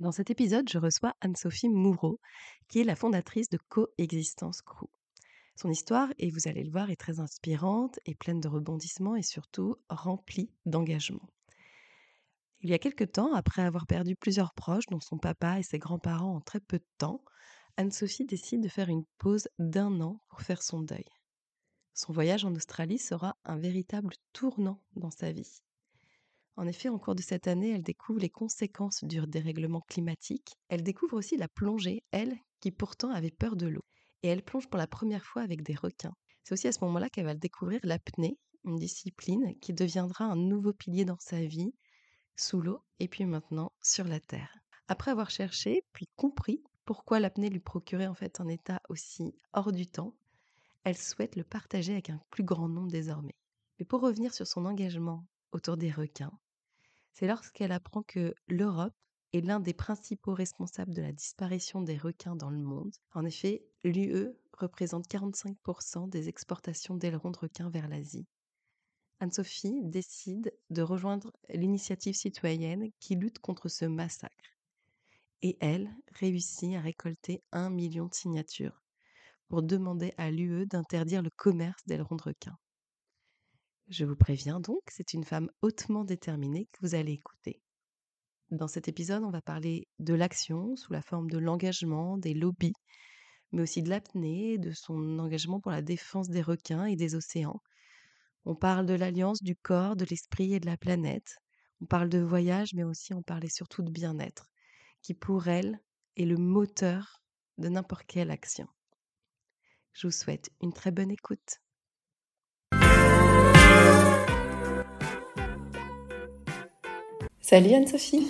Dans cet épisode, je reçois Anne-Sophie Moureau, qui est la fondatrice de Coexistence Crew. Son histoire, et vous allez le voir, est très inspirante et pleine de rebondissements et surtout remplie d'engagement. Il y a quelque temps, après avoir perdu plusieurs proches, dont son papa et ses grands-parents en très peu de temps, Anne-Sophie décide de faire une pause d'un an pour faire son deuil. Son voyage en Australie sera un véritable tournant dans sa vie. En effet, en cours de cette année, elle découvre les conséquences du dérèglement climatique. Elle découvre aussi la plongée, elle, qui pourtant avait peur de l'eau. Et elle plonge pour la première fois avec des requins. C'est aussi à ce moment-là qu'elle va découvrir l'apnée, une discipline qui deviendra un nouveau pilier dans sa vie sous l'eau et puis maintenant sur la terre. Après avoir cherché, puis compris pourquoi l'apnée lui procurait en fait un état aussi hors du temps, elle souhaite le partager avec un plus grand nombre désormais. Mais pour revenir sur son engagement autour des requins, c'est lorsqu'elle apprend que l'Europe est l'un des principaux responsables de la disparition des requins dans le monde. En effet, l'UE représente 45% des exportations d'ailerons de requins vers l'Asie Anne-Sophie décide de rejoindre l'initiative citoyenne qui lutte contre ce massacre. Et elle réussit à récolter un million de signatures pour demander à l'UE d'interdire le commerce d'ailerons de requins. Je vous préviens donc, c'est une femme hautement déterminée que vous allez écouter. Dans cet épisode, on va parler de l'action sous la forme de l'engagement, des lobbies, mais aussi de l'apnée, de son engagement pour la défense des requins et des océans, on parle de l'alliance du corps, de l'esprit et de la planète. On parle de voyage, mais aussi on parle surtout de bien-être, qui pour elle est le moteur de n'importe quelle action. Je vous souhaite une très bonne écoute. Salut Anne-Sophie.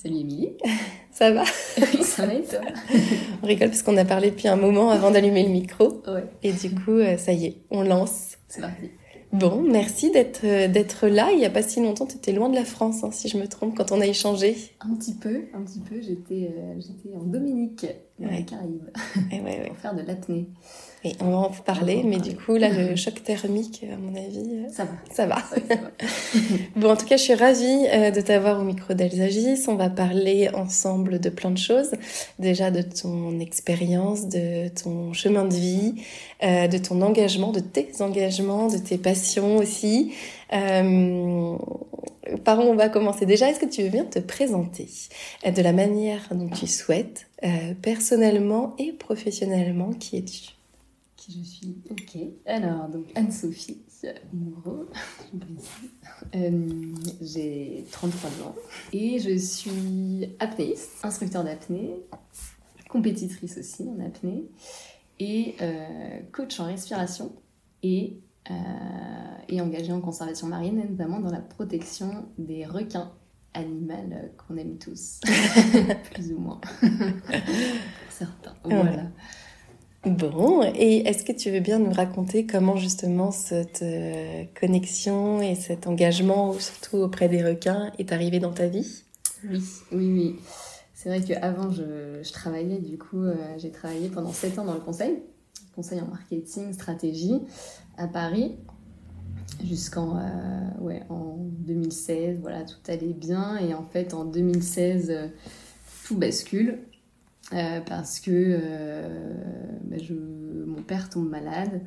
Salut Émilie. Ça va ça va et toi On rigole parce qu'on a parlé depuis un moment avant d'allumer le micro. Ouais. Et du coup, euh, ça y est, on lance. C'est parti. Bon, merci d'être euh, d'être là. Il n'y a pas si longtemps, tu étais loin de la France, hein, si je me trompe, quand on a échangé. Un petit peu, un petit peu. J'étais euh, j'étais en Dominique, Ouais. les Caraïbes, Et ouais, ouais. pour faire de l'apnée. Et on va en parler, mais du coup, là, le choc thermique, à mon avis, euh, Ça va. ça va. Ouais, ça va. Bon, en tout cas, je suis ravie euh, de t'avoir au micro d'Alsagis. On va parler ensemble de plein de choses. Déjà de ton expérience, de ton chemin de vie, euh, de ton engagement, de tes engagements, de tes passions aussi. Euh, par où on va commencer? Déjà, est-ce que tu veux bien te présenter de la manière dont tu souhaites, euh, personnellement et professionnellement Qui es-tu? Qui je suis Ok. Alors, donc Anne-Sophie Moreau. Euh, J'ai 33 ans et je suis apnéiste, instructeur d'apnée, compétitrice aussi en apnée et euh, coach en respiration et, et engagée en conservation marine, et notamment dans la protection des requins, animal euh, qu'on aime tous, plus ou moins, pour certains. Voilà. Bon, et est-ce que tu veux bien nous raconter comment justement cette euh, connexion et cet engagement, surtout auprès des requins, est arrivé dans ta vie? Oui, oui, oui. C'est vrai qu'avant, je, je travaillais, du coup, euh, j'ai travaillé pendant 7 ans dans le conseil, conseil en marketing, stratégie, à Paris, jusqu'en euh, ouais, en 2016. Voilà, tout allait bien. Et en fait, en 2016, euh, tout bascule. euh, parce que bah, je, mon père tombe malade,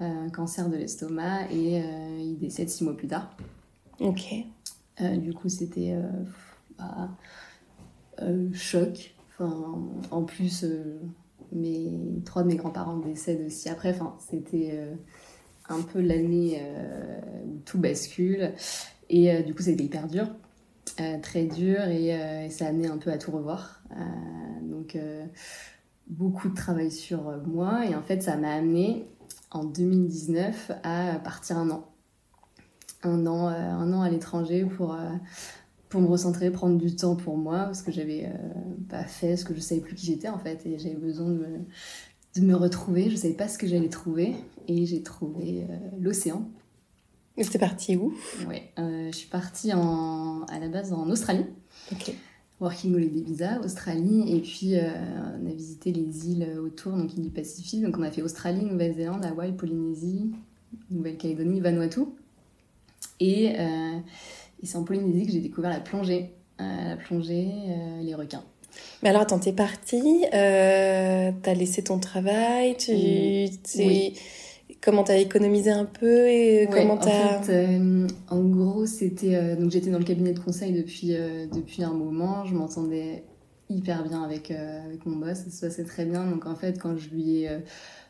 un cancer de l'estomac, et il décède six mois plus tard. Ok. Du coup, c'était bah, choc. Enfin, en plus, mes, trois de mes grands-parents décèdent aussi après. Enfin, c'était un peu l'année euh, où tout bascule. Et euh, du coup, c'était hyper dur. Euh, très dur et, ça a amené un peu à tout revoir. Donc, beaucoup de travail sur moi. Et en fait, ça m'a amené en 2019 à partir un an. Un an, un an à l'étranger pour, pour me recentrer, prendre du temps pour moi, parce que j'avais pas fait ce que je savais plus qui j'étais en fait, et j'avais besoin de me, de me retrouver. Je savais pas ce que j'allais trouver, et j'ai trouvé l'océan. Et c'était parti où? Oui, je suis partie en, à la base en Australie. Ok. Working Holiday Visa, Australie, et puis on a visité les îles autour, donc îles du Pacifique. Donc on a fait Australie, Nouvelle-Zélande, Hawaï, Polynésie, Nouvelle-Calédonie, Vanuatu. Et, euh, et c'est en Polynésie que j'ai découvert la plongée. Euh, la plongée, euh, les requins. Mais alors, attends, t'es partie, t'as laissé ton travail, tu, oui. comment t'as économisé un peu et comment t'as... En, fait, en gros, c'était... donc j'étais dans le cabinet de conseil depuis, depuis un moment, je m'entendais hyper bien avec, avec mon boss, ça se passait très bien. Donc en fait, quand je lui ai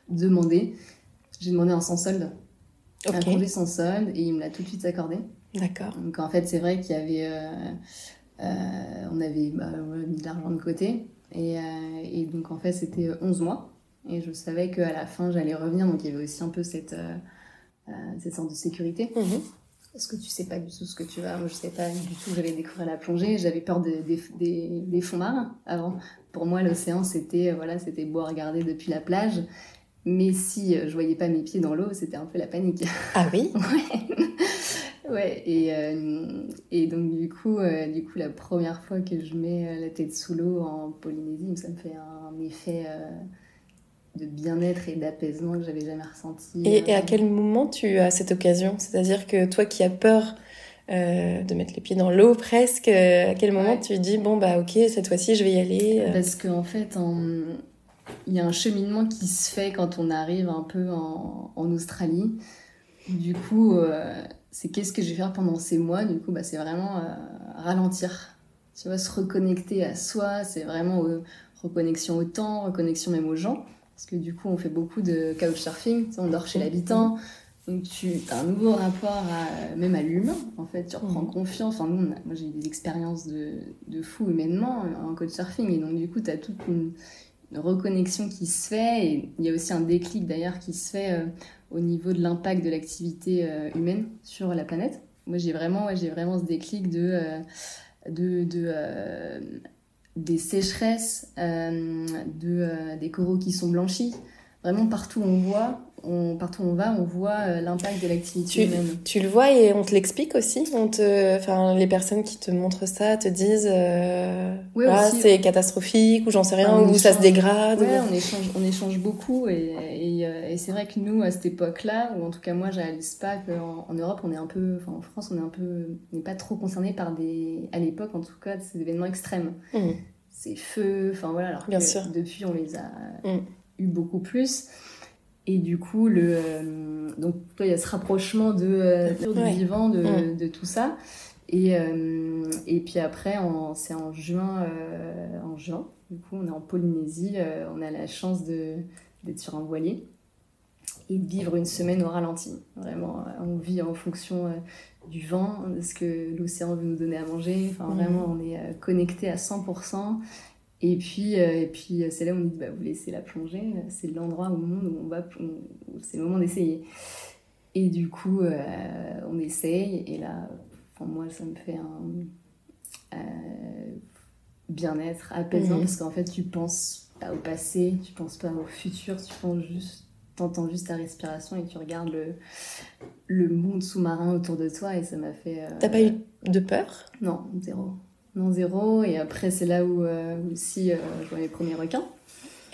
demandé, j'ai demandé un sans solde un congé sans solde et il me l'a tout de suite accordé. D'accord. Donc en fait, c'est vrai qu'il y avait. Euh, euh, on avait bah, mis de l'argent de côté. Et, euh, et, donc en fait, c'était 11 mois. Et je savais qu'à la fin, j'allais revenir. Donc il y avait aussi un peu cette, cette sorte de sécurité. Mhm. Parce que tu sais pas du tout ce que tu vas? Moi, je sais pas du tout. J'avais découvert la plongée. J'avais peur des, des, des fonds marins avant. Pour moi, l'océan, c'était voilà, c'était beau à regarder depuis la plage. Mais si euh, je voyais pas mes pieds dans l'eau, c'était un peu la panique. Ah oui? Ouais. Ouais. Et, euh, et donc, du coup, euh, du coup, la première fois que je mets la tête sous l'eau en Polynésie, ça me fait un effet de bien-être et d'apaisement que j'avais jamais ressenti. Et, et, à quel moment tu as cette occasion? C'est-à-dire que toi qui as peur de mettre les pieds dans l'eau presque, à quel moment tu dis bon bah ok cette fois-ci je vais y aller Parce qu'en en fait en il y a un cheminement qui se fait quand on arrive un peu en, Australie. Du coup, euh, c'est qu'est-ce que je vais faire pendant ces mois Du coup, bah, c'est vraiment euh, ralentir. Tu vois, se reconnecter à soi, c'est vraiment euh, reconnexion au temps, reconnexion même aux gens. Parce que du coup, on fait beaucoup de couchsurfing, on dort chez l'habitant. Donc tu as un nouveau rapport à, même à l'humain, en fait, tu reprends mmh. confiance. Enfin, nous, moi j'ai eu des expériences de, de fou humainement en couchsurfing, et donc du coup, tu as toute une, reconnexion qui se fait. Et il y a aussi un déclic d'ailleurs qui se fait euh, au niveau de l'impact de l'activité euh, humaine sur la planète. Moi, j'ai vraiment, j'ai vraiment ce déclic de, euh, de, de des sécheresses, de, des coraux qui sont blanchis. Vraiment, partout on voit, on, partout où on va, on voit euh, l'impact de l'activité humaine. Tu le vois et on te l'explique aussi on te, enfin, Les personnes qui te montrent ça te disent euh, c'est catastrophique ou j'en sais rien, ou ça se dégrade. Ouais, on, échange, on échange beaucoup et, et, euh, et c'est vrai que nous, à cette époque-là, ou en tout cas moi, je réalise pas qu'en en Europe, on est un peu, enfin en France, on est un peu, n'est pas trop concerné par des, à l'époque en tout cas, ces événements extrêmes. Mmh. Ces feux, enfin voilà, alors Bien que sûr. depuis, on les a mmh. eu beaucoup plus. Et du coup, le, euh, donc, il y a ce rapprochement de, euh, du vivant, de, mm. de, tout ça. Et, euh, et puis après, c'est en juin, en juin, du coup, on est en Polynésie, on a la chance d'être sur un voilier et de vivre une semaine au ralenti. Vraiment, on vit en fonction du vent, de ce que l'océan veut nous donner à manger. Enfin, mm. vraiment, on est connecté à 100%. Et puis, euh, et puis euh, c'est là où on dit bah, vous laissez la plongée, c'est l'endroit au monde où on va, c'est le moment d'essayer. Et du coup, euh, on essaye, et là, pour moi, ça me fait un bien-être, apaisant, mhm. parce qu'en fait, tu penses pas au passé, tu penses pas au futur, tu penses juste, t'entends juste ta respiration et tu regardes le, le monde sous-marin autour de toi, et ça m'a fait. T'as pas eu de peur? Non, zéro non zéro. Et après, c'est là où euh, aussi euh, je vois les premiers requins.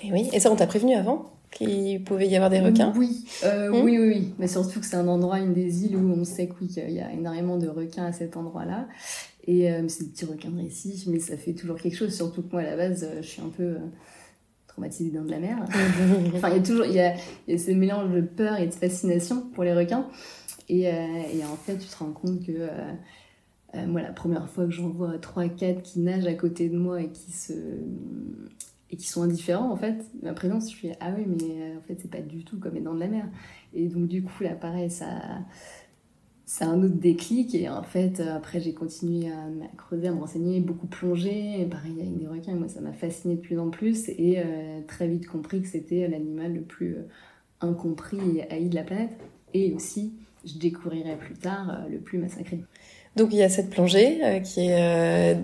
Et oui, et ça, on t'a prévenu avant qu'il pouvait y avoir des requins? Oui, euh, hmm oui, oui, oui. Mais surtout que c'est un endroit, une des îles où on sait qu'il y a énormément de requins à cet endroit-là. Et c'est des petits requins de récif, mais ça fait toujours quelque chose. Surtout que moi, à la base, je suis un peu traumatisée dans de la mer. enfin, il y a toujours il y a, y a, ce mélange de peur et de fascination pour les requins. Et, et en fait, tu te rends compte que euh, moi, la première fois que j'en vois 3-4 qui nagent à côté de moi et qui se et qui sont indifférents en fait, ma présence, je suis ah oui mais euh, en fait c'est pas du tout comme être dans de la mer. Et donc du coup là pareil ça c'est un autre déclic et en fait euh, après j'ai continué à, creuser, à me renseigner, beaucoup plonger, et pareil avec des requins, moi ça m'a fasciné de plus en plus et très vite compris que c'était l'animal le plus incompris et haï de la planète et aussi je découvrirai plus tard le plus massacré. Donc il y a cette plongée qui est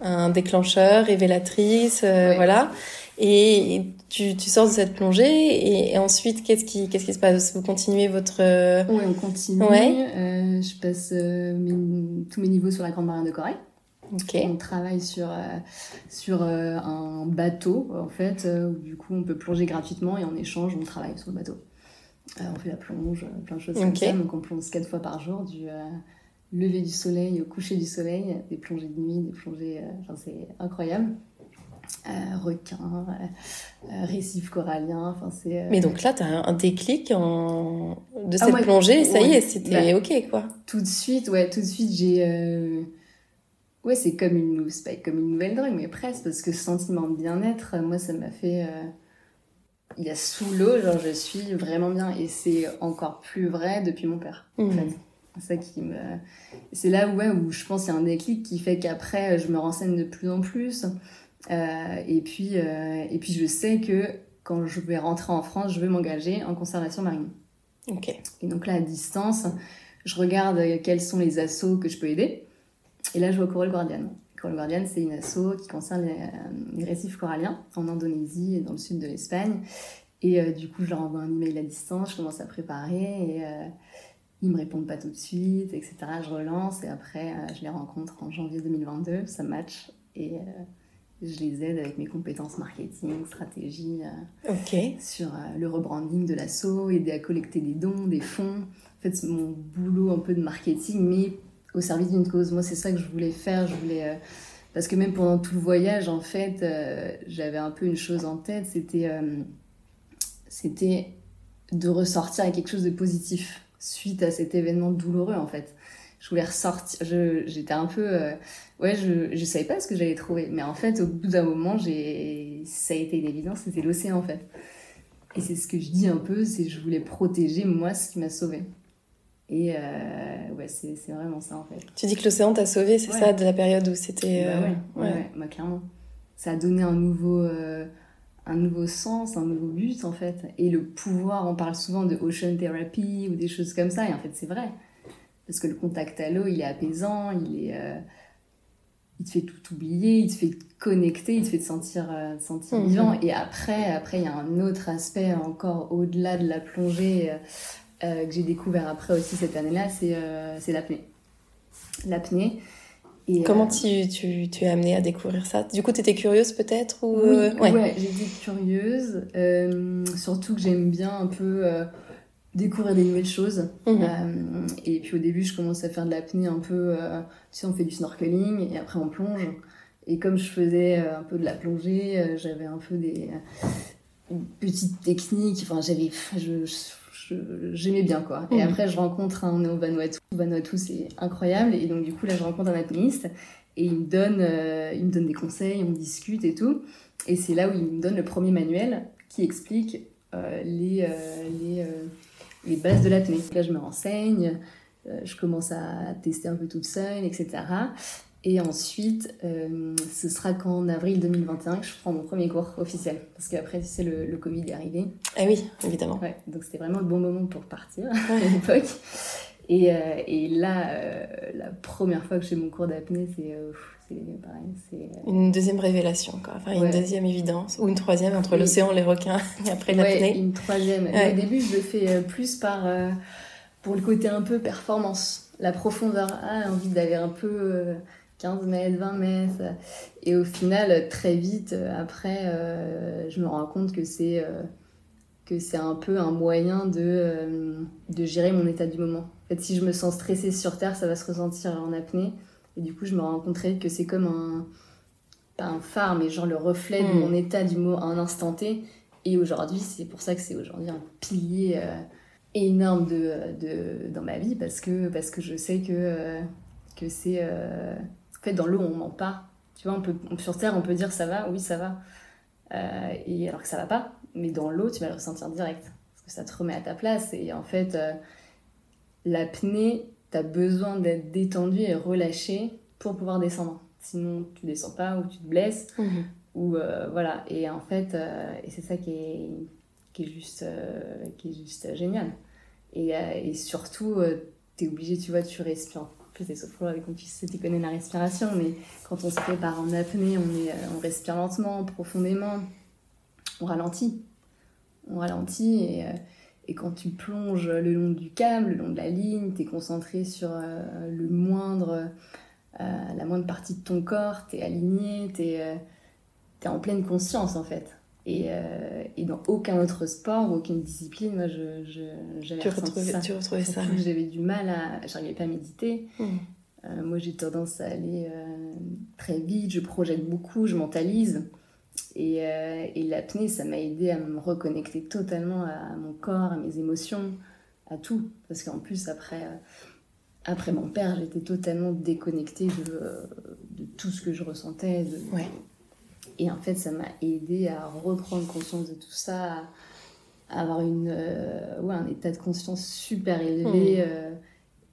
un déclencheur, révélatrice, voilà. Et tu, tu, sors de cette plongée et, ensuite qu'est-ce qui qu'est-ce qui se passe? Vous continuez votre Oui, on continue. Ouais. je passe tous mes niveaux sur la grande barrière de corail. On travaille sur, euh, sur euh, un bateau, en fait, euh, où du coup on peut plonger gratuitement et en échange on travaille sur le bateau. on fait la plonge, plein de choses comme ça. Donc on plonge quatre fois par jour, du lever du soleil au coucher du soleil, des plongées de nuit, des plongées. Enfin, c'est incroyable. requins, récifs coralliens. Enfin, c'est, Mais donc là, tu as un déclic en... de ah, cette plongée, ça y est, c'était bah, OK, quoi. Tout de suite, ouais, tout de suite, j'ai Ouais, c'est comme une, pas comme une nouvelle drogue, mais presque, parce que ce sentiment de bien-être, moi, ça m'a fait. Euh, il y a sous l'eau, genre, je suis vraiment bien. Et c'est encore plus vrai depuis mon père, en mmh. fait. C'est ça qui me. C'est là ouais, où je pense qu'il y a un déclic qui fait qu'après, je me renseigne de plus en plus. Euh, et, puis, euh, et puis, je sais que quand je vais rentrer en France, je veux m'engager en conservation marine. Ok. Et donc là, à distance, je regarde quels sont les assauts que je peux aider. Et là, je vois Coral Guardian. Coral Guardian, c'est une asso qui concerne les, récifs coralliens en Indonésie et dans le sud de l'Espagne. Et euh, du coup, je leur envoie un email à distance, je commence à préparer et euh, ils me répondent pas tout de suite, etc. Je relance et après, euh, je les rencontre en janvier 2022, ça match et je les aide avec mes compétences marketing, stratégie sur le rebranding de l'asso, aider à collecter des dons, des fonds. En fait, c'est mon boulot un peu de marketing, mais au service d'une cause. Moi, c'est ça que je voulais faire. Je voulais, euh, parce que même pendant tout le voyage, en fait, euh, j'avais un peu une chose en tête, c'était, euh, c'était de ressortir avec quelque chose de positif suite à cet événement douloureux, en fait. Je voulais ressortir. j'étais un peu, ouais, je, je savais pas ce que j'allais trouver, mais en fait, au bout d'un moment, j'ai, ça a été une évidence. C'était l'océan, en fait. Et c'est ce que je dis un peu, c'est je voulais protéger moi ce qui m'a sauvé. Et euh, ouais, c'est vraiment ça en fait. Tu dis que l'océan t'a sauvé, c'est ça, de la période où c'était. Bah euh, ouais, ouais, bah, clairement. Ça a donné un nouveau, euh, un nouveau sens, un nouveau but en fait. Et le pouvoir, on parle souvent de ocean therapy ou des choses comme ça, et en fait c'est vrai. Parce que le contact à l'eau, il est apaisant, il est. il te fait tout oublier, il te fait connecter, il te fait te sentir, sentir mhm. vivant. Et après, après, il y a un autre aspect encore au-delà de la plongée euh, que j'ai découvert après aussi cette année-là, c'est euh, l'apnée. L'apnée. Et, Comment euh, tu, tu, tu, es amenée à découvrir ça? Du coup, tu étais curieuse peut-être ou... Oui, ouais. j'étais curieuse. surtout que j'aime bien un peu découvrir des nouvelles choses. Mhm. et puis au début, je commence à faire de l'apnée un peu... tu sais, on fait du snorkeling et après on plonge. Et comme je faisais un peu de la plongée, j'avais un peu des petites techniques. Enfin, j'avais... Je, j'aimais bien quoi. Et mhm. après, je rencontre un, on au Vanuatu. Vanuatu, c'est incroyable. Et donc, du coup, là, je rencontre un apnéiste et il me donne, euh, il me donne des conseils, on discute et tout. Et c'est là où il me donne le premier manuel qui explique euh, les, euh, les, les, bases de l'apnée. Là, je me renseigne, je commence à tester un peu toute seule, etc. Et ensuite, euh, ce sera qu'en avril 2021 que je prends mon premier cours officiel. Parce qu'après, tu sais, le, le, Covid est arrivé. Ah oui, évidemment. Ouais, donc c'était vraiment le bon moment pour partir à l'époque. Et, euh, et, là, euh, la première fois que je fais mon cours d'apnée, c'est pareil. Une deuxième révélation, quoi. Enfin, une deuxième évidence. Ou une troisième entre l'océan, les requins et après l'apnée. une troisième. Au début, je le fais plus par, pour le côté un peu performance. La profondeur. Ah, envie d'aller un peu 15 mètres, 20 mètres. Et au final, très vite, euh, après, euh, je me rends compte que c'est euh, que c'est un peu un moyen de, de gérer mon état du moment. En fait, si je me sens stressée sur Terre, ça va se ressentir en apnée. Et du coup, je me rends compte que c'est comme un, pas un phare, mais genre le reflet de hmm. mon état du moment à un instant T. Et aujourd'hui, c'est pour ça que c'est aujourd'hui un pilier énorme de, de, dans ma vie, parce que, parce que je sais que, que c'est fait, dans l'eau, on ment pas. Tu vois, on peut, sur Terre, on peut dire ça va, oui, ça va. Euh, et alors que ça va pas. Mais dans l'eau, tu vas le ressentir direct. Parce que ça te remet à ta place. Et en fait, euh, l'apnée, tu as besoin d'être détendu et relâché pour pouvoir descendre. Sinon, tu descends pas ou tu te blesses. Mhm. Ou euh, voilà. Et en fait, et c'est ça qui est, qui est, juste, qui est juste génial. Et, et surtout, tu es obligé, tu vois, tu respires plus des sophrologues, qu'on puisse s'y connaître la respiration, mais quand on se prépare en apnée, on, est, on respire lentement, profondément, on ralentit. On ralentit et, et quand tu plonges le long du câble, le long de la ligne, tu es concentré sur le moindre, la moindre partie de ton corps, tu es aligné, tu es, es, en pleine conscience en fait. Et, euh, et, dans aucun autre sport, aucune discipline, moi, je, je j'avais tu retrouvais ça. Tu retrouvais ça J'avais du mal à... J'arrivais pas à méditer. Mmh. Euh, moi, j'ai tendance à aller euh, très vite, je projette beaucoup, je mentalise. Et, et l'apnée, ça m'a aidé à me reconnecter totalement à mon corps, à mes émotions, à tout. Parce qu'en plus, après, après mon père, j'étais totalement déconnectée de, de, tout ce que je ressentais, de, ouais. Et en fait, ça m'a aidé à reprendre conscience de tout ça, à avoir une, euh, ouais, un état de conscience super élevé mmh. euh,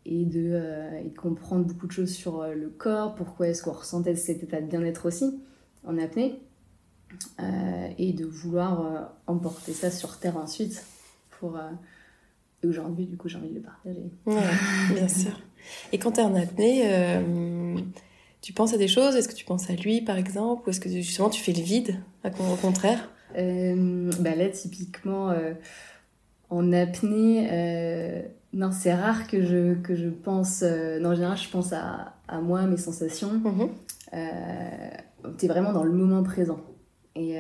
et, de, euh, et, de, comprendre beaucoup de choses sur euh, le corps, pourquoi est-ce qu'on ressentait cet état de bien-être aussi en apnée, euh, et de vouloir emporter ça sur Terre ensuite. Pour, et aujourd'hui, du coup, j'ai envie de le partager. Ouais, bien sûr. Et quand tu es en apnée, tu penses à des choses? Est-ce que tu penses à lui, par exemple? Ou est-ce que justement tu fais le vide, au contraire? Euh, bah Là, typiquement, euh, en apnée, euh, non, c'est rare que je, que je pense... Non, en général, je pense à, à moi, mes sensations. Mm -hmm. tu es vraiment dans le moment présent. Et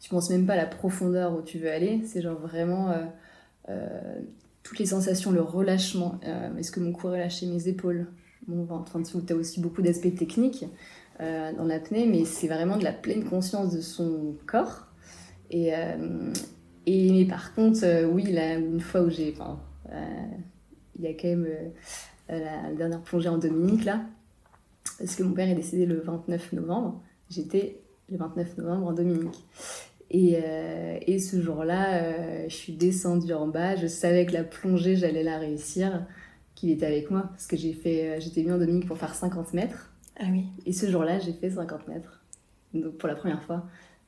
tu penses même pas à la profondeur où tu veux aller. C'est genre vraiment toutes les sensations, le relâchement. Est-ce que mon cou relâché mes épaules? Bon, enfin, tu as aussi beaucoup d'aspects techniques euh, dans l'apnée, mais c'est vraiment de la pleine conscience de son corps. Et, euh, et mais par contre, euh, oui, là, une fois où j'ai. Enfin, il y a quand même la dernière plongée en Dominique, là, parce que mon père est décédé le 29 novembre. J'étais le 29 novembre en Dominique. Et, et ce jour-là, je suis descendue en bas. Je savais que la plongée, j'allais la réussir qu'il était avec moi parce que j'ai fait euh, j'étais venue en Dominique pour faire 50 mètres. Ah oui. Et ce jour-là j'ai fait 50 mètres. Donc pour la première fois.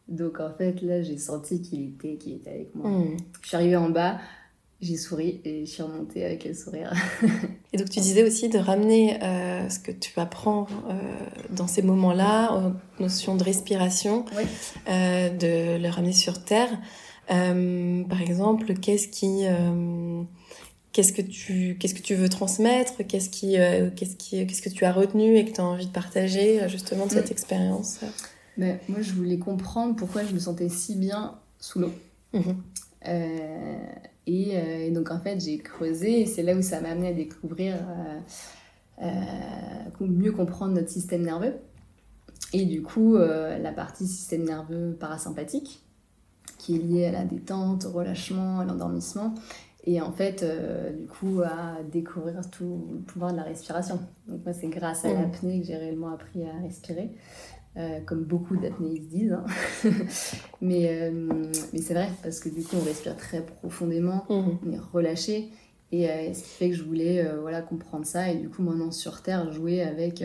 Donc en fait là j'ai senti qu'il était qu'il était avec moi. Mmh. je suis arrivée en bas j'ai souri et je suis remontée avec le sourire. Et donc tu disais aussi de ramener euh, ce que tu apprends euh, dans ces moments-là aux notions de respiration oui. euh, de le ramener sur terre. Par exemple qu'est-ce qui qu'est-ce que tu qu'est-ce que tu veux transmettre? Qu'est-ce qui euh, qu'est-ce qui qu'est-ce que tu as retenu et que tu as envie de partager euh, justement de cette mmh. expérience? Ben, moi je voulais comprendre pourquoi je me sentais si bien sous l'eau mmh. euh, et, euh, et, donc en fait j'ai creusé et c'est là où ça m'a amené à découvrir mieux comprendre notre système nerveux et du coup la partie système nerveux parasympathique qui est liée à la détente, au relâchement, à l'endormissement et en fait, euh, du coup, à découvrir tout le pouvoir de la respiration. Donc moi, c'est grâce à mmh. l'apnée que j'ai réellement appris à respirer, euh, comme beaucoup d'apnéistes disent. Hein. mais euh, mais c'est vrai, parce que du coup, on respire très profondément, mmh. on est relâché. Et ce qui fait que je voulais voilà, comprendre ça. Et du coup, maintenant, sur Terre, jouer avec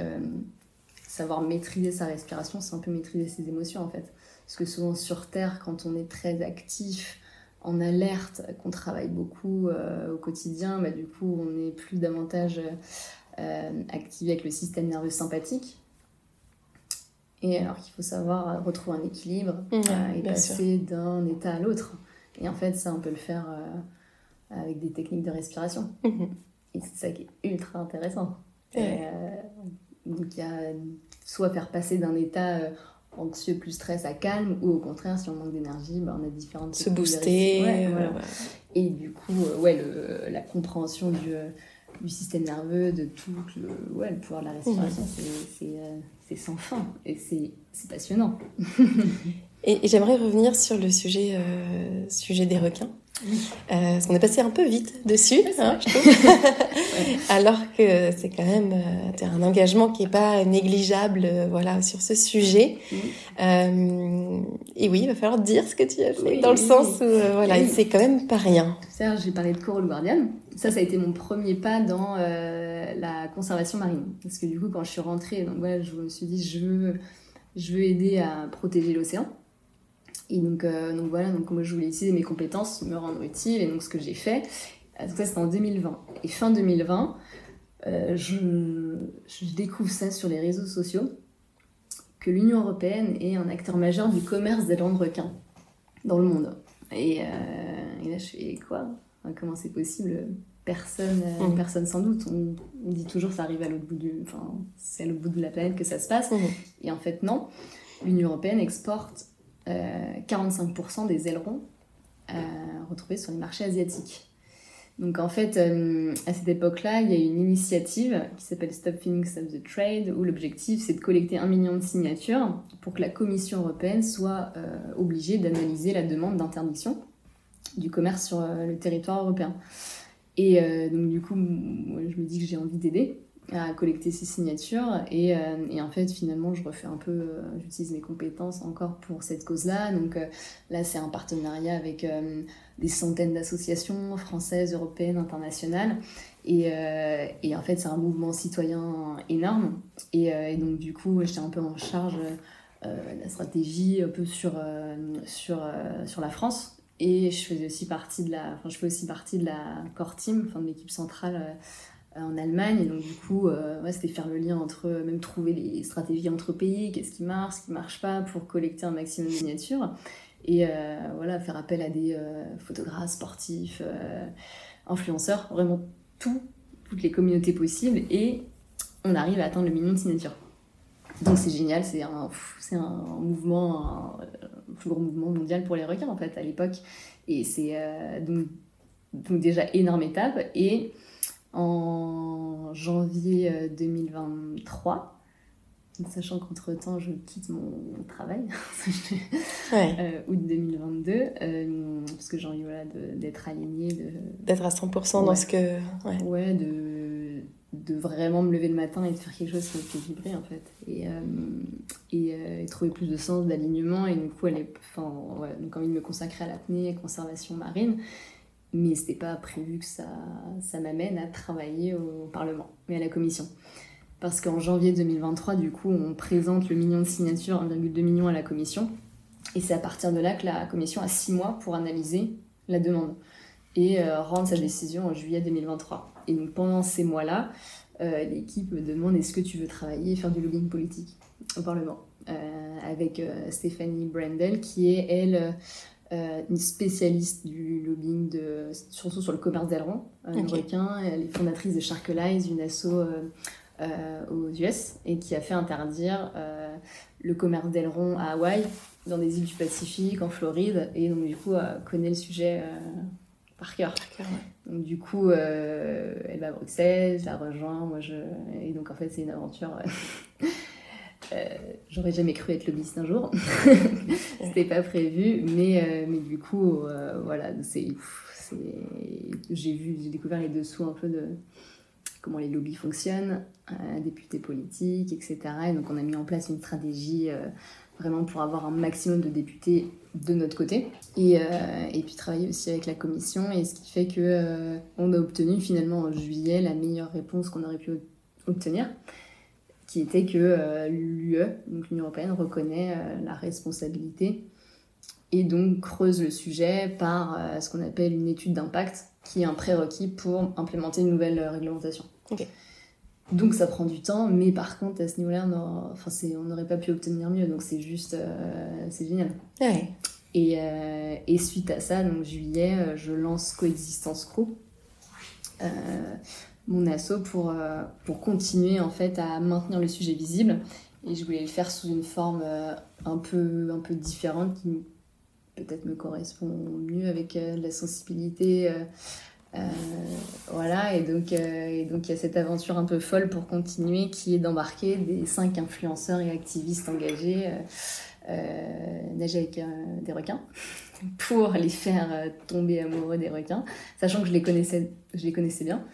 savoir maîtriser sa respiration, c'est un peu maîtriser ses émotions, en fait. Parce que souvent, sur Terre, quand on est très actif, en alerte, qu'on travaille beaucoup euh, au quotidien, bah, du coup, on est plus davantage euh, activé avec le système nerveux sympathique. Et alors qu'il faut savoir retrouver un équilibre mmh, euh, et passer d'un état à l'autre. Et en fait, ça, on peut le faire avec des techniques de respiration. Mmh. Et c'est ça qui est ultra intéressant. Mmh. donc, il y a soit faire passer d'un état anxieux plus stress à calme ou au contraire si on manque d'énergie bah, on a différentes se booster ouais, voilà. ouais. et du coup euh, ouais le, la compréhension du, euh, du système nerveux de tout le, ouais, le pouvoir de la respiration mmh. c'est euh, sans fin et c'est passionnant et, et j'aimerais revenir sur le sujet euh, sujet des requins. Euh, parce qu'on est passé un peu vite dessus, hein, je trouve. ouais. Alors que c'est quand même euh, un engagement qui est pas négligeable, euh, voilà, sur ce sujet. Oui. Euh, et oui, il va falloir dire ce que tu as fait, oui, dans le sens où, voilà, c'est quand même pas rien. Ça, j'ai parlé de Coral Guardian. Ça, ça a été mon premier pas dans la conservation marine. Parce que du coup, quand je suis rentrée, donc voilà, je me suis dit, je veux, je veux aider à protéger l'océan. Et donc, euh, donc voilà, donc moi je voulais utiliser mes compétences, me rendre utile, et donc ce que j'ai fait, donc ça c'était en 2020. Et fin 2020, je, je, découvre ça sur les réseaux sociaux, que l'Union européenne est un acteur majeur du commerce des dents de requin dans le monde. Et, et là, je fais quoi? Comment c'est possible? Personne, mmh. personne sans doute. On, dit toujours que ça arrive à l'autre bout du, enfin, c'est à l'autre bout de la planète que ça se passe. Mmh. Et en fait, non. L'Union européenne exporte 45% des ailerons euh, retrouvés sur les marchés asiatiques. Donc en fait, euh, à cette époque-là, il y a une initiative qui s'appelle Stop Phoenix of the Trade, où l'objectif c'est de collecter un million de signatures pour que la Commission européenne soit euh, obligée d'analyser la demande d'interdiction du commerce sur le territoire européen. Et donc du coup, moi, je me dis que j'ai envie d'aider à collecter ces signatures et, euh, et, en fait finalement je refais un peu euh, j'utilise mes compétences encore pour cette cause là donc euh, là c'est un partenariat avec des centaines d'associations françaises européennes internationales. Et, et en fait c'est un mouvement citoyen énorme. Et, donc du coup j'étais un peu en charge de la stratégie un peu sur, sur, sur la France. Et je faisais aussi partie de la enfin je fais aussi partie de la core team enfin de l'équipe centrale en Allemagne. Et donc, du coup, euh, c'était faire le lien entre, euh, même trouver les stratégies entre pays, qu'est-ce qui marche, ce qui marche pas, pour collecter un maximum de miniatures. Et voilà, faire appel à des photographes, sportifs, influenceurs, vraiment tout, toutes les communautés possibles. Et on arrive à atteindre le million de signatures. Donc c'est génial, c'est un, c'est un mouvement, un, plus gros mouvement mondial pour les requins en fait à l'époque. Et c'est donc, donc, déjà énorme étape. Et en janvier 2023. Euh, sachant qu'entre-temps, je quitte mon travail, euh, août 2022, euh, parce que j'ai envie voilà, d'être alignée. D'être à 100% dans ce que... Ouais, de, de vraiment me lever le matin et de faire quelque chose qui me fait vibrer, en fait. Et, et, trouver plus de sens, d'alignement. Et du coup, elle est, enfin, donc envie de me consacrer à l'apnée, conservation marine mais c'était pas prévu que ça, ça m'amène à travailler au Parlement, mais à la Commission. Parce qu'en janvier 2023, du coup, on présente le million de signatures, 1,2 million à la Commission, et c'est à partir de là que la Commission a six mois pour analyser la demande et euh, rendre sa décision en juillet 2023. Et donc pendant ces mois-là, euh, l'équipe me demande est-ce que tu veux travailler et faire du lobbying politique au Parlement? Euh, avec Stéphanie Brendel, qui est, elle, une spécialiste du lobbying, de, surtout sur le commerce d'ailerons, euh, requin. Elle est fondatrice de Shark Allies, une asso euh, aux US, et qui a fait interdire le commerce d'ailerons à Hawaï, dans des îles du Pacifique, en Floride, et donc du coup connaît le sujet par cœur. Donc du coup, elle va à Bruxelles, je la rejoins, moi je... et donc en fait c'est une aventure euh, j'aurais jamais cru être lobbyiste un jour. C'était pas prévu, mais, euh, mais du coup, euh, voilà, c'est, j'ai vu, j'ai découvert les dessous un peu de comment les lobbies fonctionnent, députés politiques, etc. Et donc on a mis en place une stratégie vraiment pour avoir un maximum de députés de notre côté et, et puis travailler aussi avec la commission et ce qui fait que on a obtenu finalement en juillet la meilleure réponse qu'on aurait pu obtenir qui était que euh, l'UE, donc l'Union européenne, reconnaît euh, la responsabilité et donc creuse le sujet par euh, ce qu'on appelle une étude d'impact, qui est un prérequis pour implémenter une nouvelle réglementation. Donc ça prend du temps, mais par contre à ce niveau-là, on n'aurait pas pu obtenir mieux, donc c'est juste, c'est génial. Et, et, suite à ça, donc juillet, je lance Coexistence Crew mon asso pour, euh, pour continuer en fait à maintenir le sujet visible. Et je voulais le faire sous une forme euh, un, peu, un peu différente qui peut-être me correspond mieux avec euh, la sensibilité. voilà, et donc et donc il y a cette aventure un peu folle pour continuer qui est d'embarquer des cinq influenceurs et activistes engagés nager avec des requins pour les faire tomber amoureux des requins, sachant que je les connaissais, je les connaissais bien.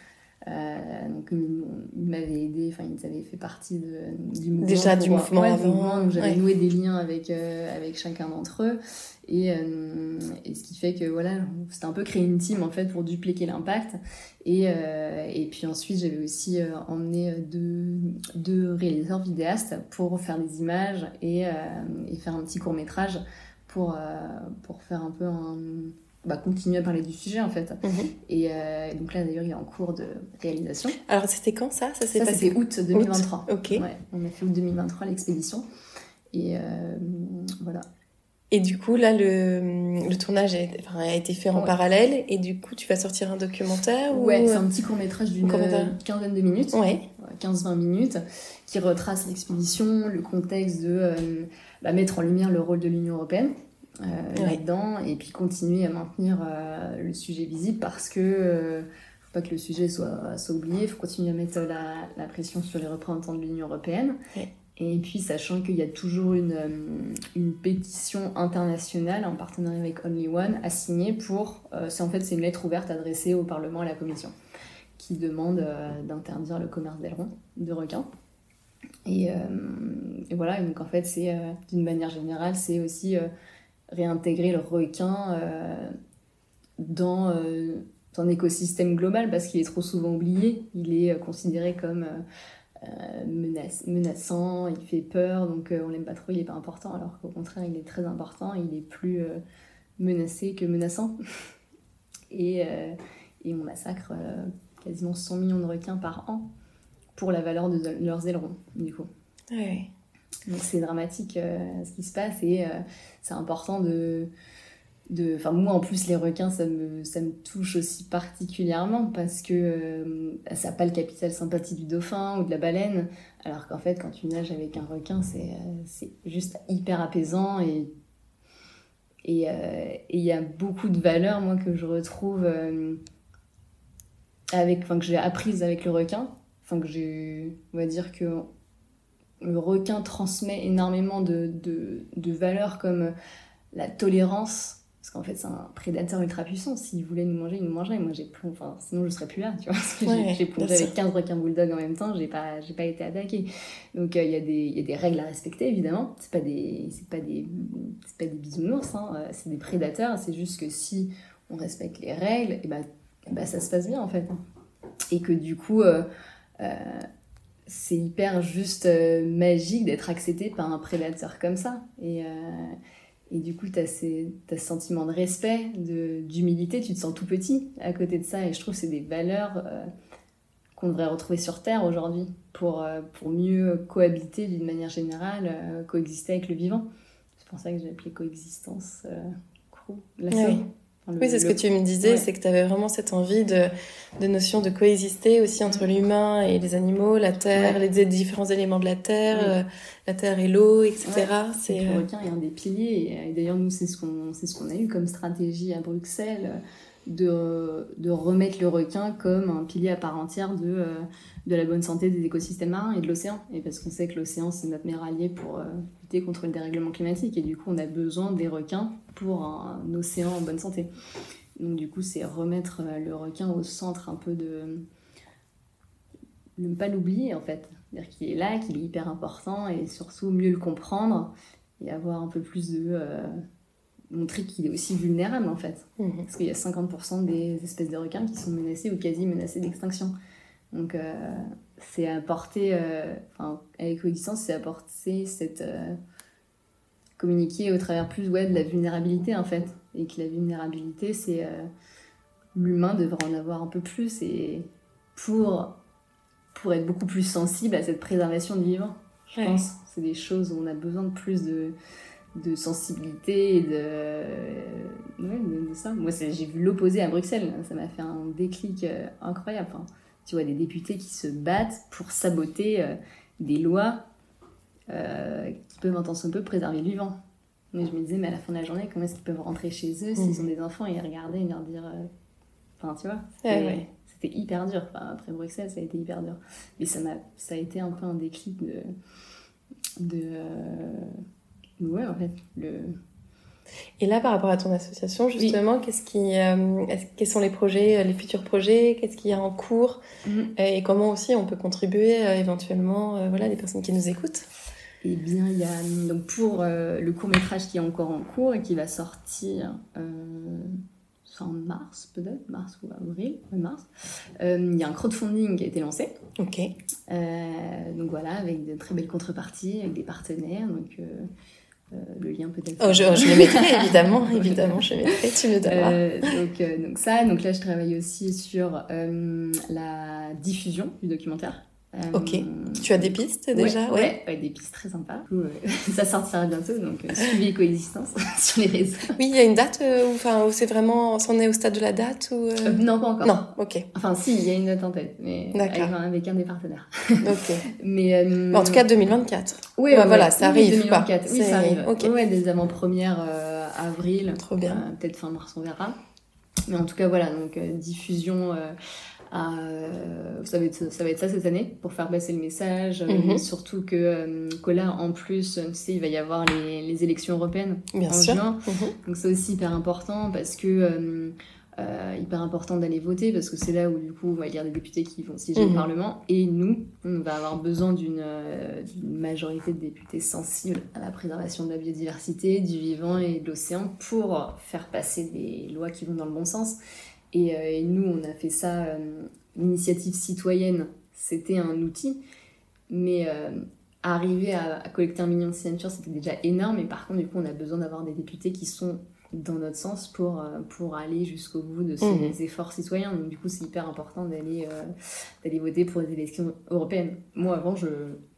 Euh, donc ils, m'avaient aidé, enfin ils avaient fait partie de, du mouvement. Déjà du mouvement avant. j'avais noué des liens avec, euh, avec chacun d'entre eux. Et, euh, et, ce qui fait que voilà, c'était un peu créer une team en fait pour dupliquer l'impact. Et, et puis ensuite j'avais aussi emmené deux, deux réalisateurs vidéastes pour faire des images et, et faire un petit court métrage pour, pour faire un peu un bah, continuer à parler du sujet en fait. Mhm. Et euh, donc là d'ailleurs il est en cours de réalisation. Alors c'était quand ça? Ça s'est passé août 2023. Ok. Ouais, on a fait août 2023 l'expédition. Et euh, voilà. Et du coup, là, le, le tournage a, été- enfin, a été fait en Ouais. parallèle. Et du coup, tu vas sortir un documentaire ou... Ouais, c'est un petit court métrage d'une Court-métrage. euh, quinzaine de minutes. Ouais. 15-20 minutes, qui retrace l'expédition, le contexte de euh, bah, mettre en lumière le rôle de l'Union européenne euh, Ouais. là-dedans, et puis continuer à maintenir euh, le sujet visible parce que euh, faut pas que le sujet soit, soit oublié, il faut continuer à mettre la, la pression sur les représentants de l'Union européenne. Ouais. Et puis sachant qu'il y a toujours une, euh, une pétition internationale en partenariat avec Only One à signer pour, c'est en fait c'est une lettre ouverte adressée au Parlement et à la Commission qui demande d'interdire le commerce d'ailerons de requins. Et, et voilà, et donc en fait, c'est d'une manière générale, c'est aussi réintégrer le requin euh, dans euh, un écosystème global parce qu'il est trop souvent oublié. Il est euh, considéré comme euh, menaçant, il fait peur, donc on l'aime pas trop, il est pas important, alors qu'au contraire, il est très important, il est plus menacé que menaçant. Et, on massacre quasiment 100 millions de requins par an pour la valeur de leurs ailerons, du coup. Donc c'est dramatique euh, ce qui se passe et euh, c'est important de... de- Enfin moi en plus les requins ça me, ça me touche aussi particulièrement parce que euh, ça n'a pas le capital sympathie du dauphin ou de la baleine alors qu'en fait quand tu nages avec un requin c'est c'est juste hyper apaisant et et il y a beaucoup de valeurs moi que je retrouve avec enfin que j'ai apprises avec le requin. Enfin que j'ai on va dire que le requin transmet énormément de, de, de valeurs comme la tolérance, parce qu'en fait c'est un prédateur ultra puissant, s'il voulait nous manger, il nous mangerait, moi j'ai plongé, enfin sinon je serais plus là, tu vois, parce que j'ai- Ouais, j'ai plongé avec sûr. 15 requins bulldogs en même temps, j'ai pas, j'ai pas été attaquée. Donc euh, il y, a des- il y a des règles à respecter évidemment, c'est pas des, c'est pas des, c'est pas des bisounours, hein, euh, c'est des prédateurs, c'est juste que si on respecte les règles, et ben, et ben, ça se passe bien en fait. Et que du coup, euh, euh, c'est hyper juste euh, magique d'être accepté par un prédateur comme ça. Et, euh, et du coup, tu as, ce sentiment de respect, de- d'humilité, tu te sens tout petit à côté de ça. Et je trouve que c'est des valeurs euh, qu'on devrait retrouver sur Terre aujourd'hui pour, pour mieux cohabiter d'une manière générale, coexister avec le vivant. C'est pour ça que j'ai appelé coexistence crew. La série. Le- Oui, c'est ce le- que tu me disais, Ouais. c'est que tu avais vraiment cette envie de, de notion de coexister aussi entre l'humain et les animaux, la terre, Ouais. les différents éléments de la terre, euh, la terre et l'eau, etc. C'est le euh, requin est un des piliers. Et, et d'ailleurs, nous, c'est ce qu'on c'est ce qu'on a eu comme stratégie à Bruxelles, euh, de, remettre le requin comme un pilier à part entière de, euh, de la bonne santé des écosystèmes marins et de l'océan. Et parce qu'on sait que l'océan, c'est notre meilleur allié pour euh, lutter contre le dérèglement climatique. Et du coup, on a besoin des requins pour un, océan en bonne santé. Donc, du coup, c'est remettre euh, le requin au centre un peu de. Ne pas l'oublier, en fait. C'est-à-dire qu'il est là, qu'il est hyper important et surtout mieux le comprendre et avoir un peu plus de. Montrer qu'il est aussi vulnérable en fait. mhm. Parce qu'il y a 50% des espèces de requins qui sont menacées ou quasi menacées d'extinction. Donc euh, c'est apporter. euh, Enfin, avec coexistence, c'est apporter cette. euh, communiquer au travers plus ouais, de la vulnérabilité en fait. Et que la vulnérabilité, c'est. euh, L'humain devrait en avoir un peu plus et pour, pour être beaucoup plus sensible à cette préservation du vivant je Ouais. pense. C'est des choses où on a besoin de plus de, de sensibilité et de, ouais, de, de ça. Moi, j'ai vu l'opposé à Bruxelles. Ça m'a fait un déclic euh, incroyable. Enfin, tu vois, des députés qui se battent pour saboter euh, des lois euh, qui peuvent en tant peu préserver le vivant. Mais je me disais, mais à la fin de la journée, comment est-ce qu'ils peuvent rentrer chez eux s'ils Mhm. ont des enfants et les regarder et leur dire. Enfin, tu vois, c'était ouais. hyper dur. Enfin, après Bruxelles, ça a été hyper dur. Mais ça, m'a, ça a été un peu un déclic de. de ouais, en fait. Le... Et là, par rapport à ton association, justement, qu'est-ce qui, euh, quels sont les projets, euh, les futurs projets Qu'est-ce qu'il y a en cours Mhm. Euh, Et comment aussi on peut contribuer euh, éventuellement, euh, voilà, les personnes qui nous écoutent? Eh bien, il y a donc pour le court métrage qui est encore en cours et qui va sortir en mars, peut-être, mars ou avril, mars. Euh, Il y a un crowdfunding qui a été lancé. Ok. Euh, donc voilà, avec de très belles contreparties, avec des partenaires. Donc euh, le lien peut-être. Oh, je, je le mettrai évidemment, évidemment, je le mettrai, tu me donneras. donc, donc ça, donc là je travaille aussi sur la diffusion du documentaire. Ok. Tu as des pistes déjà ouais, ouais. des pistes très sympas. ça sortira bientôt, donc euh, suivi coexistence sur les réseaux. Oui, il y a une date où, enfin, où c'est vraiment, on est au stade de la date ou Non, pas encore. Non, ok. Enfin, si, il y a une date en tête, mais avec, avec, un des partenaires. ok. mais en tout cas, 2024. Oui, voilà, ça arrive. 2024. Oui, ça arrive. Ok. Ouais, des avant-premières avril. Trop bien. Peut-être fin mars, on verra. Mais en tout cas, voilà, donc diffusion euh, ça, va être, ça va être ça cette année pour faire passer le message. Mhm. surtout que, euh, que, là, en plus, tu sais, il va y avoir les, les élections européennes Bien en sûr. juin. Mhm. Donc c'est aussi hyper important parce que. Euh, hyper important d'aller voter parce que c'est là où du coup on va lire des députés qui vont siéger au Mhm. Parlement et nous on va avoir besoin d'une d'une majorité de députés sensibles à la préservation de la biodiversité, du vivant et de l'océan pour faire passer des lois qui vont dans le bon sens. Et, euh, et, nous, on a fait ça, euh, l'initiative citoyenne, c'était un outil, mais euh, arriver à, à, collecter un million de signatures, c'était déjà énorme, et par contre, du coup, on a besoin d'avoir des députés qui sont dans notre sens pour, pour aller jusqu'au bout de ces Mhm. efforts citoyens. Donc, du coup, c'est hyper important d'aller d'aller voter pour les élections européennes. Moi, avant, je,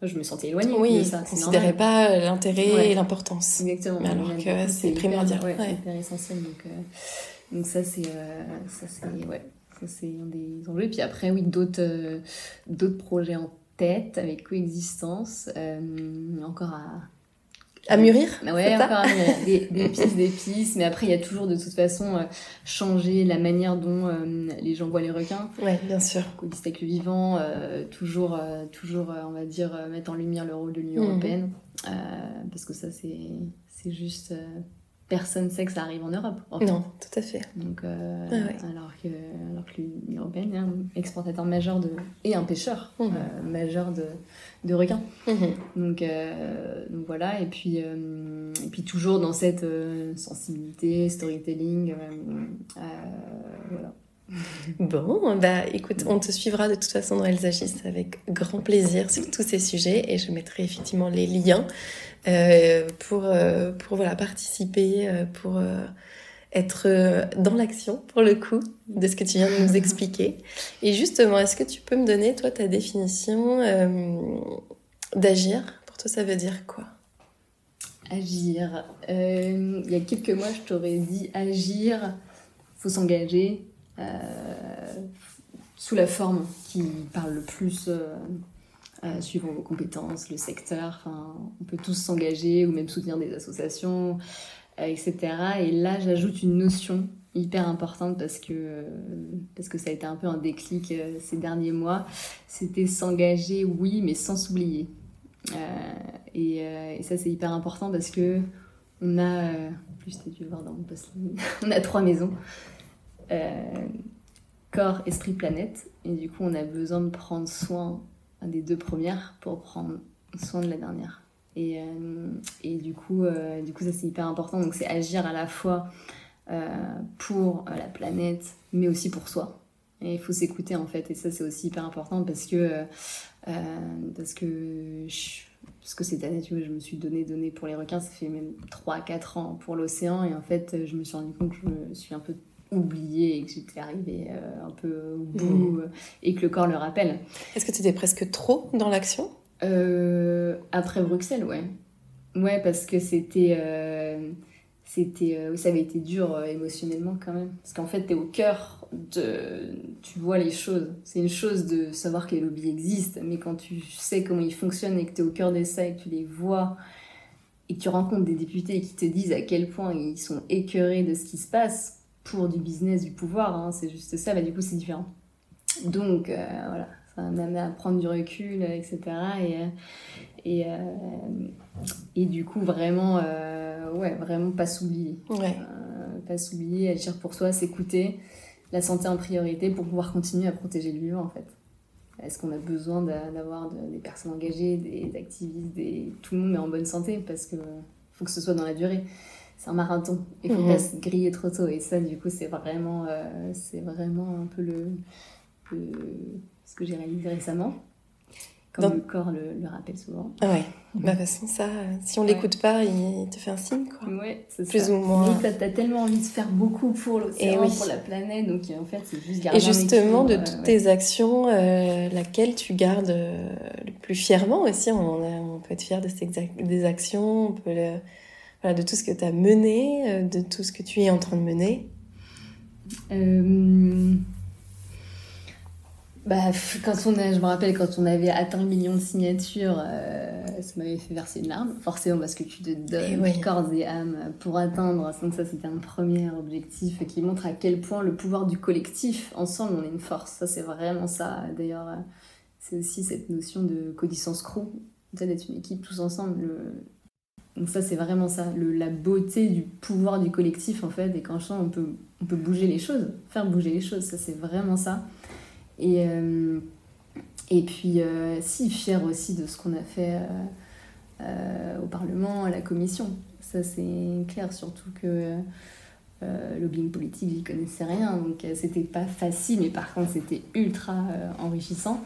je me sentais éloignée oui, de ça. Oui, considérais pas l'intérêt Ouais. et l'importance. Exactement. Mais alors que c'est primordial. Ouais, Ouais. hyper essentiel. Donc, euh, donc ça, c'est euh, ça, c'est ouais, ça, c'est un des enjeux. Et puis après, oui, d'autres euh, d'autres projets en tête avec coexistence. euh, encore à. À mûrir Ouais, encore à mûrir. Des, des pistes, des pistes. Mais après, il y a toujours de toute façon euh, changer la manière dont euh, les gens voient les requins. Ouais, bien sûr. Coexister avec le vivant, toujours, toujours on va dire, mettre en lumière le rôle de l'Union Mhm. européenne. Parce que ça, c'est c'est juste. Personne sait que ça arrive en Europe. en fait. Non, tout à fait. Donc, euh, Ah ouais. alors, que, alors que l'Union européenne est un exportateur majeur de, et un pêcheur Mhm. euh, majeur de, de requins. Mhm. Donc, euh, donc voilà, et puis, et puis toujours dans cette sensibilité, storytelling. voilà. Bon, bah écoute, on te suivra de toute façon dans Elles agissent avec grand plaisir sur tous ces sujets et je mettrai effectivement les liens euh, pour, euh, pour participer, euh, pour être dans l'action pour le coup de ce que tu viens de nous expliquer. Et justement, est-ce que tu peux me donner toi ta définition d'agir? Pour toi, ça veut dire quoi? Agir. Il y a quelques mois, je t'aurais dit agir, faut s'engager sous la forme qui parle le plus euh, euh, suivant vos compétences, le secteur. On peut tous s'engager ou même soutenir des associations, euh, etc. Et là, j'ajoute une notion hyper importante parce que, euh, parce que ça a été un peu un déclic euh, ces derniers mois. C'était s'engager, oui, mais sans s'oublier. Euh, et, euh, ça, c'est hyper important parce que on a, euh, en plus, tu voir dans mon on a trois maisons euh, corps, esprit, planète. Et du coup, on a besoin de prendre soin des deux premières pour prendre soin de la dernière. Et, euh, et du, coup, euh, du coup, ça, c'est hyper important. Donc, c'est agir à la fois euh, pour la planète, mais aussi pour soi. Et il faut s'écouter en fait, et ça c'est aussi hyper important parce que euh, parce que parce que cette année, tu vois, je me suis donné donné pour les requins, ça fait même 3-4 ans pour l'océan, et en fait, je me suis rendu compte que je me suis un peu oubliée et que j'étais arrivée euh, un peu au bout mmh. et que le corps le rappelle. Est-ce que tu étais presque trop dans l'action? Euh, Après Bruxelles, ouais. Ouais, parce que c'était. Euh, c'était euh, ça avait été dur euh, émotionnellement quand même parce qu'en fait tu es au cœur de tu vois les choses c'est une chose de savoir que les lobbies existent mais quand tu sais comment ils fonctionnent et que tu es au cœur de ça et que tu les vois et que tu rencontres des députés qui te disent à quel point ils sont écœurés de ce qui se passe pour du business du pouvoir hein, c'est juste ça bah du coup c'est différent. Donc euh, voilà ça m'a amené à prendre du recul etc et et, euh, et du coup vraiment euh, ouais vraiment pas s'oublier. Ouais. euh, pas s'oublier agir pour soi s'écouter la santé en priorité pour pouvoir continuer à protéger le vivant en fait. Est-ce qu'on a besoin d'avoir de, des personnes engagées des activistes des... tout le monde est en bonne santé parce que faut que ce soit dans la durée c'est un marathon il faut Mhm. pas se griller trop tôt et ça du coup c'est vraiment euh, c'est vraiment un peu le, le ce que j'ai réalisé récemment comme le corps le, rappelle souvent. Ah ouais. Bah, de toute façon, ça, si on l'écoute pas, il te fait un signe, quoi. Ouais, c'est Plus ou moins. Et t'as as tellement envie de faire beaucoup pour l'océan, pour la planète, donc en fait, c'est juste garder Et justement, de toutes tes actions, euh, laquelle tu gardes euh, le plus fièrement aussi on, on, peut être fier de ces des actions, on peut voilà, de tout ce que tu as mené, euh, de tout ce que tu es en train de mener. Bah, quand on a, je me rappelle quand on avait atteint le million de signatures, euh, ça m'avait fait verser une larme, forcément parce que tu te donnes corps et âme pour atteindre. Donc ça, c'était un premier objectif qui montre à quel point le pouvoir du collectif, ensemble, on est une force. Ça, c'est vraiment ça. D'ailleurs, euh, c'est aussi cette notion de codissance crew, d'être une équipe tous ensemble. Donc ça, c'est vraiment ça, la beauté du pouvoir du collectif, en fait, et quand on peut, on peut bouger les choses, faire bouger les choses, ça, c'est vraiment ça. Et, euh, et puis, euh, si, fier aussi de ce qu'on a fait euh, au Parlement, à la Commission. Ça, c'est clair, surtout que lobbying politique, j'y connaissais rien, donc c'était pas facile, mais par contre, c'était ultra enrichissant.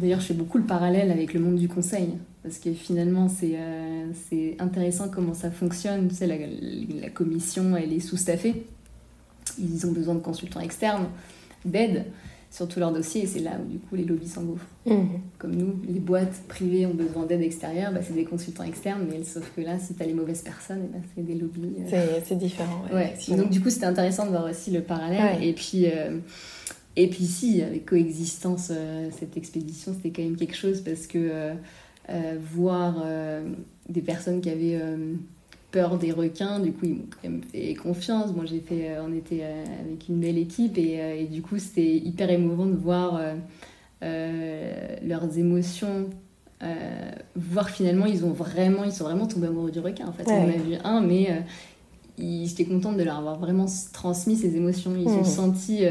D'ailleurs, je fais beaucoup le parallèle avec le monde du conseil, parce que finalement, c'est c'est intéressant comment ça fonctionne. Tu sais, la, la commission, elle est sous-staffée. Ils ont besoin de consultants externes, d'aide sur tous leurs dossiers et c'est là où du coup les lobbies s'engouffrent. Mhm. Comme nous, les boîtes privées ont besoin d'aide extérieure, bah, c'est des consultants externes, mais sauf que là, si tu as les mauvaises personnes, eh ben, c'est des lobbies. Euh. C'est différent. Ouais. Donc du coup, c'était intéressant de voir aussi le parallèle. Et puis. Euh, et puis si, avec coexistence, euh, cette expédition, c'était quand même quelque chose parce que voir des personnes qui avaient peur des requins. Du coup, ils m'ont quand même fait confiance. Moi, j'ai fait, euh, on était euh, avec une belle équipe et, euh, et du coup, c'était hyper émouvant de voir leurs émotions. voir finalement, ils ont vraiment, ils sont vraiment tombés amoureux du requin. En fait, on en a vu un, mais j'étais contente de leur avoir vraiment transmis ces émotions. Ils ont mmh. senti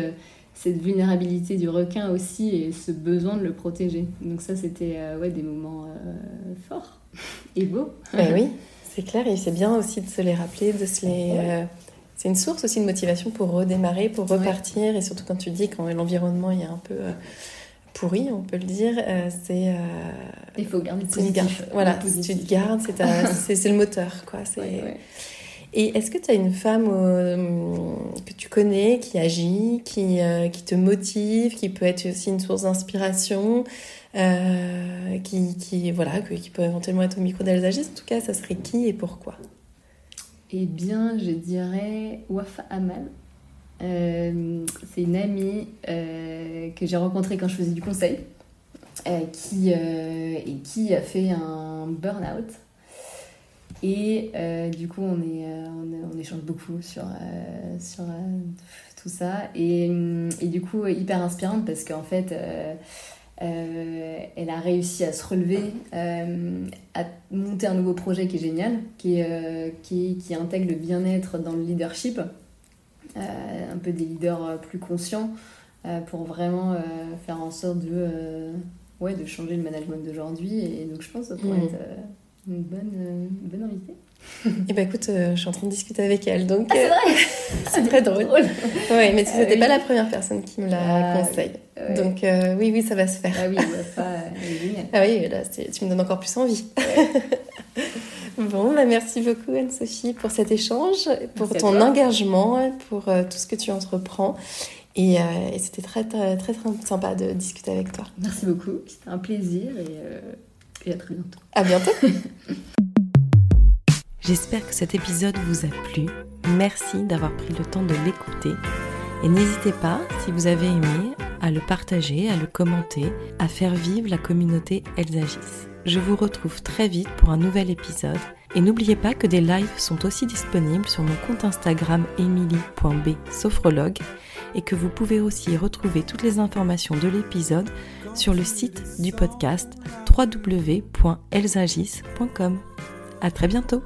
cette vulnérabilité du requin aussi et ce besoin de le protéger. Donc ça, c'était ouais, des moments forts et beaux. Ben oui. C'est clair, et c'est bien aussi de se les rappeler, de se les. Euh, c'est une source aussi de motivation pour redémarrer, pour repartir, et surtout quand tu dis quand l'environnement est un peu euh, pourri, on peut le dire, euh, c'est. Il faut garder positif. voilà, si tu te gardes, c'est le moteur, quoi. Et est-ce que tu as une femme que tu connais qui agit, qui, qui te motive, qui peut être aussi une source d'inspiration euh, qui, qui, voilà, qui peut éventuellement être au micro d'Alsagis. En tout cas, ça serait qui et pourquoi? Eh bien, je dirais Wafa Amal. Euh, c'est une amie euh, que j'ai rencontrée quand je faisais du conseil, qui, et qui a fait un burn-out. Et du coup, on, est, on, échange beaucoup sur, sur tout ça. Et, et, du coup, hyper inspirante parce qu'en fait, euh, elle a réussi à se relever, euh, à monter un nouveau projet qui est génial, qui, euh, qui, qui, intègre le bien-être dans le leadership, un peu des leaders plus conscients, pour vraiment faire en sorte de, ouais, de changer le management d'aujourd'hui. Et donc je pense que ça pourrait mmh. être une bonne, une bonne invitée. Eh ben écoute, je suis en train de discuter avec elle, donc ah, c'est très drôle. Oui, mais tu n'étais pas la première personne qui me la ah, conseille. Donc euh, oui, oui, ça va se faire. Ah oui, ah oui, là, tu me donnes encore plus envie. bon, bah, merci beaucoup Anne-Sophie pour cet échange, pour ton engagement, pour euh, tout ce que tu entreprends. Et, euh, et c'était très, très, très, sympa de discuter avec toi. Merci beaucoup, c'était un plaisir et, et à très bientôt. À bientôt. J'espère que cet épisode vous a plu. Merci d'avoir pris le temps de l'écouter. Et n'hésitez pas, si vous avez aimé, à le partager, à le commenter, à faire vivre la communauté Elsagis. Je vous retrouve très vite pour un nouvel épisode et n'oubliez pas que des lives sont aussi disponibles sur mon compte Instagram emily.b et que vous pouvez aussi retrouver toutes les informations de l'épisode sur le site du podcast www.elsagis.com. À très bientôt.